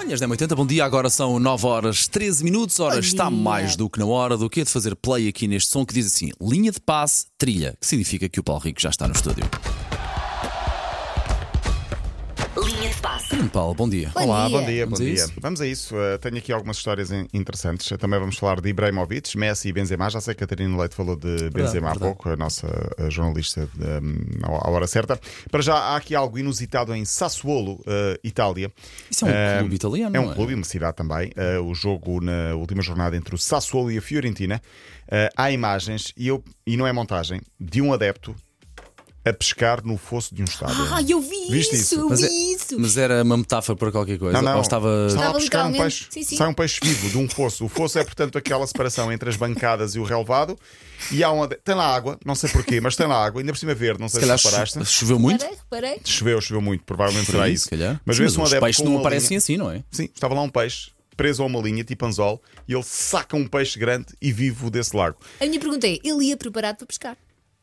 Manhãs 10h80, bom dia. Agora são 9 horas 13 minutos. Ora, está mais do que na hora do que de fazer play aqui neste som que diz assim: linha de passe, trilha, que significa que o Paulo Rico já está no estúdio. Linha de passe. Paulo, bom dia. Bom Olá, dia. bom dia, bom Vamos a dia. isso? Vamos a isso. Uh, tenho aqui algumas histórias in- interessantes. Também vamos falar de Ibrahimovic, Messi e Benzema. Já sei que a Catarina Leite falou de Benzema há verdade. pouco, a nossa uh, jornalista um, à à hora certa. Para já há aqui algo inusitado em Sassuolo, uh, Itália. Isso é um Uh, clube italiano, É não um é? clube e uma cidade também. Uh, o jogo na última jornada entre o Sassuolo e a Fiorentina. Uh, há imagens, e, eu, e não é montagem, de um adepto a pescar no fosso de um estádio. Ah, eu vi Viste isso, isso? eu Mas, vi é- isso. mas era uma metáfora para qualquer coisa? Não, não. Ou estava. Estava a pescar um literalmente- peixe. sim, sim. Sai um peixe vivo de um fosso. O fosso é, portanto, aquela separação entre as bancadas e o relevado. E há um ade- tem lá água, não sei porquê, mas tem lá água, ainda por cima verde, não sei Se calhar se reparaste. cho- choveu muito? Reparei, reparei. Choveu, choveu muito, provavelmente Por será isso. se calhar. Mas vê-se um os adepto peixes com não uma aparecem linha- assim, não é? Sim, estava lá um peixe preso a uma linha, tipo anzol, e ele saca um peixe grande e vivo desse lago. A minha pergunta é: ele ia preparado para pescar?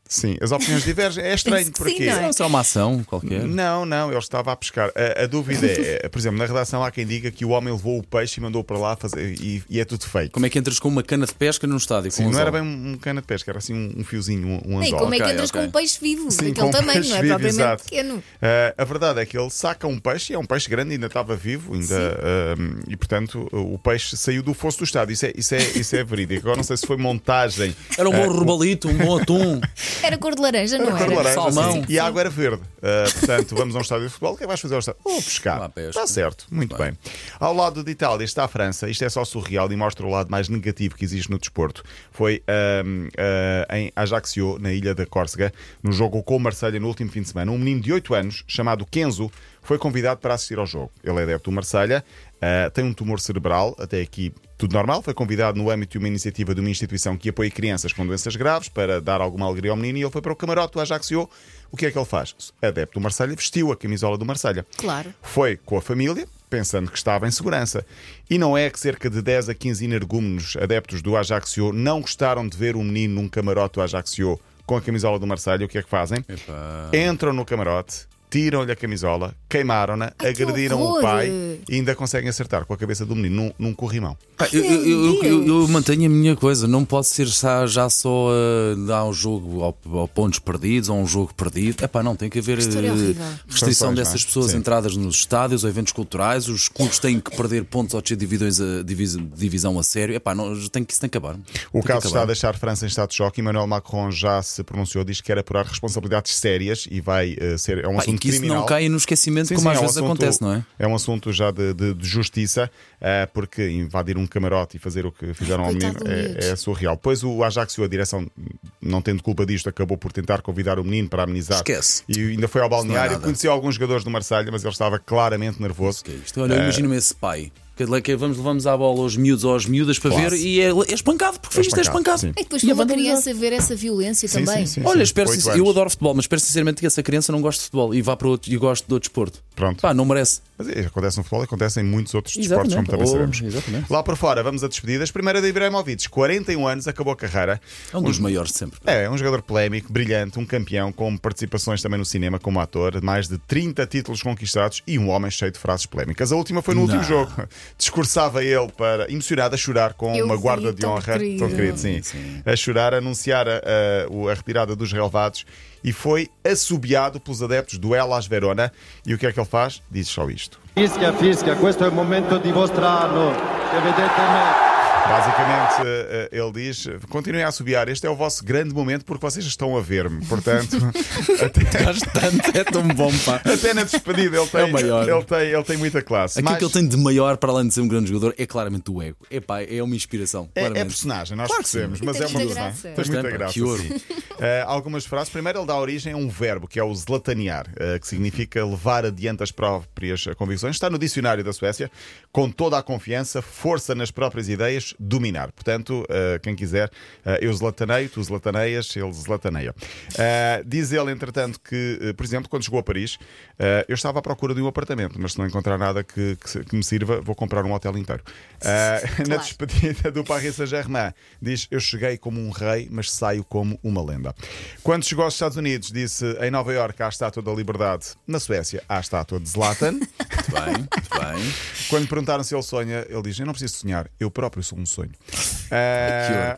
Sim, as opiniões divergem. É estranho, sim, porque. não é? Será uma ação qualquer. Não, não, ele estava a pescar. A, a dúvida é, é, por exemplo, na redação há quem diga que o homem levou o peixe e mandou para lá fazer, e, e é tudo fake. Como é que entras com uma cana de pesca num estádio? Sim, um não era bem um, um cana de pesca, era assim um, um fiozinho, um, um anzol. como é que entras ok. com um peixe vivo? Sim, daquele um tamanho, peixe não é vivo, propriamente exato. pequeno. Ah, a verdade é que ele saca um peixe, e é um peixe grande, ainda estava vivo, ainda, ah, e portanto o peixe saiu do fosso do estado. Isso é, isso é, isso é verídico. Agora não sei se foi montagem. Era um bom robalito, um bom atum. Era cor de laranja, não Cor de era? laranja, Salmão. sim. E a água era verde. Ah, portanto, vamos a um estádio de futebol. O que é que vais fazer ao estádio? Vou pescar. Está certo, muito bem. Ao lado de Itália está a França. Isto é só surreal e mostra o lado mais negativo que existe no desporto. Foi ah, em Ajaccio, na ilha da Córcega, no jogo com o Marselha no último fim de semana. Um menino de 8 anos, chamado Kenzo, foi convidado para assistir ao jogo. Ele é adepto do Marselha, ah, tem um tumor cerebral, até aqui tudo normal. Foi convidado no âmbito de uma iniciativa de uma instituição que apoia crianças com doenças graves para dar alguma alegria ao menino e ele foi para o camarote do Ajaccio. O que é que ele faz? Adepto do Marselha, vestiu a camisola do Marselha. Claro. Foi com a família, pensando que estava em segurança. E não é que cerca de 10 a 15 energúmenos adeptos do Ajaccio não gostaram de ver um menino num camarote do Ajaccio com a camisola do Marselha. O que é que fazem? Epá. Entram no camarote, tiram-lhe a camisola, queimaram-na, Ai, que agrediram o horror! pai e ainda conseguem acertar com a cabeça do menino num, num corrimão. Pá, eu, eu- eu- eu- eu mantenho a minha coisa, não pode ser já, já só uh, dar um jogo ao, ao pontos perdidos ou um jogo perdido. Epá, não, tem que haver uh, restrição Sanções, dessas não é? pessoas Sim. entradas nos estádios ou eventos culturais, os clubes têm que perder pontos ao descer divisões a, divis- divisão a sério. Epá, não, tem que, isso tem que acabar. O caso está acabar. a deixar França em estado de choque. Emmanuel Macron já se pronunciou, diz que quer apurar responsabilidades sérias e vai eh, ser. É um Pá, e assunto que isso criminal. não caia no esquecimento, Sim, como sim, às é um vezes assunto- acontece, não é? É um assunto já de, de- de justiça, eh, porque invadir um camarote e fazer o que fizeram ao menino é, é surreal. Depois o Ajaxio, a direção, não tendo culpa disto, acabou por tentar convidar o menino para amenizar. Esquece. E ainda foi ao é balneário. nada. Conheceu alguns jogadores do Marselha, mas ele estava claramente nervoso. É isto? Olha, imagina-me esse pai. Que, que vamos, levamos à bola aos miúdos ou às miúdas para Classe. ver e é, é espancado, porque foi isto, é espancado, sim. E depois E para a uma criança ver essa violência Sim, também. sim, sim. Olha, sim. espero eu adoro futebol, mas espero sinceramente que essa criança não goste de futebol e vá para outro e goste de outro desporto. Pronto. Pá, não merece. Mas é, acontece no futebol e acontece em muitos outros desportos, como também Oh, sabemos. exatamente. Lá por fora, vamos a despedidas. Primeira de Ibrahimovic, 41 anos, acabou a carreira. É um dos maiores de sempre. É, um jogador polémico, brilhante, um campeão, com participações também no cinema como ator, mais de 30 títulos conquistados e um homem cheio de frases polémicas. A última foi no último Não. jogo. Discursava ele para, emocionado, a chorar com Eu uma vi, guarda de honra. querido. Tão querido, sim. Sim. A chorar, a anunciar a, a- a retirada dos relevados e foi assobiado pelos adeptos do Elas Verona. E o que é que ele faz? Diz só isto. Fischia, fischia, questo è il momento dimostrarlo, che vedete me. Basicamente, eh, ele diz: continuem a assobiar, este é o vosso grande momento porque vocês estão a ver-me. Portanto, até, Bastante, é tão bom, pá. até na despedida ele tem, É o maior. ele tem, ele tem muita classe. Aquilo Mas que ele tem de maior, para além de ser um grande jogador, é claramente o ego. É pá, é uma inspiração. é, é personagem, nós Claro percebemos, mas é uma graça. Tem muita graça. que ouro. Eh, algumas frases. Primeiro, ele dá origem a um verbo que é o zlatanear, eh, que significa levar adiante as próprias convicções. Está no dicionário da Suécia, com toda a confiança, força nas próprias ideias, dominar. Portanto, uh, quem quiser, uh, eu zlataneio, tu zlataneias, ele zlataneia. Uh, diz ele, entretanto, que, uh, por exemplo, quando chegou a Paris, uh, eu estava à procura de um apartamento, mas se não encontrar nada que, que, que me sirva, vou comprar um hotel inteiro. Uh, Na Claro. despedida do Paris Saint-Germain, diz: Eu cheguei como um rei, mas saio como uma lenda. Quando chegou aos Estados Unidos, disse: Em Nova Iorque há a estátua da Liberdade, na Suécia há a estátua de Zlatan. Muito bem, muito bem. Quando lhe perguntaram se ele sonha, ele diz: Eu não preciso sonhar, eu próprio sou um sonho. Que Uh,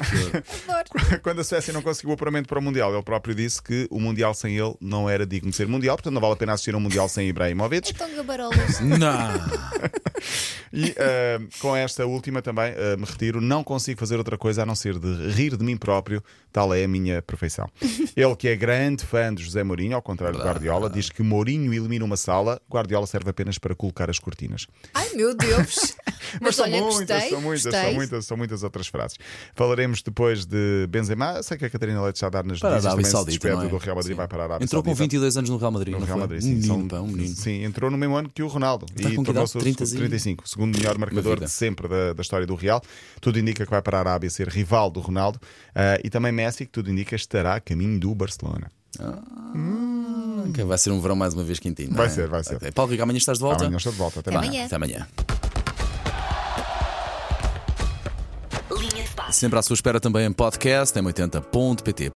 horror, que horror. quando a Suécia não conseguiu o apuramento para o Mundial, ele próprio disse que o Mundial sem ele não era digno de ser Mundial, portanto não vale a pena assistir a um Mundial sem Ibrahimovic. Então, gabarolas. Não. E uh, com esta última também uh, me retiro, não consigo fazer outra coisa a não ser de rir de mim próprio, tal é a minha perfeição. Ele que é grande fã de José Mourinho, ao contrário de Guardiola, diz que Mourinho elimina uma sala, Guardiola serve apenas para colocar as cortinas. Ai, meu Deus. Mas, são olha, muitas, gostei. são muitas, gostei. são muitas, são muitas outras frases. Falaremos depois de Benzema. Sei que a Catarina Leite está a dar nas Para notícias também Saudita, é? do Real Madrid, Sim. vai para a Arábia Entrou com Saudita. 22 anos no Real Madrid. No Real? Madrid, um sim. menino, São- um menino. Sim, entrou no mesmo ano que o Ronaldo Está e com tornou-se o idade? 30 e- 35, segundo melhor marcador de sempre da, da história do Real. Tudo indica que vai para a Arábia ser rival do Ronaldo Ah, e também Messi, que tudo indica estará a caminho do Barcelona. Ok, Vai ser um verão mais uma vez quentinho. Vai é? ser, vai ser. Paulo Rico, amanhã estás de volta? Amanhã estou de volta. Até amanhã. Até amanhã. Sempre à sua espera também em podcast, em 80.pt.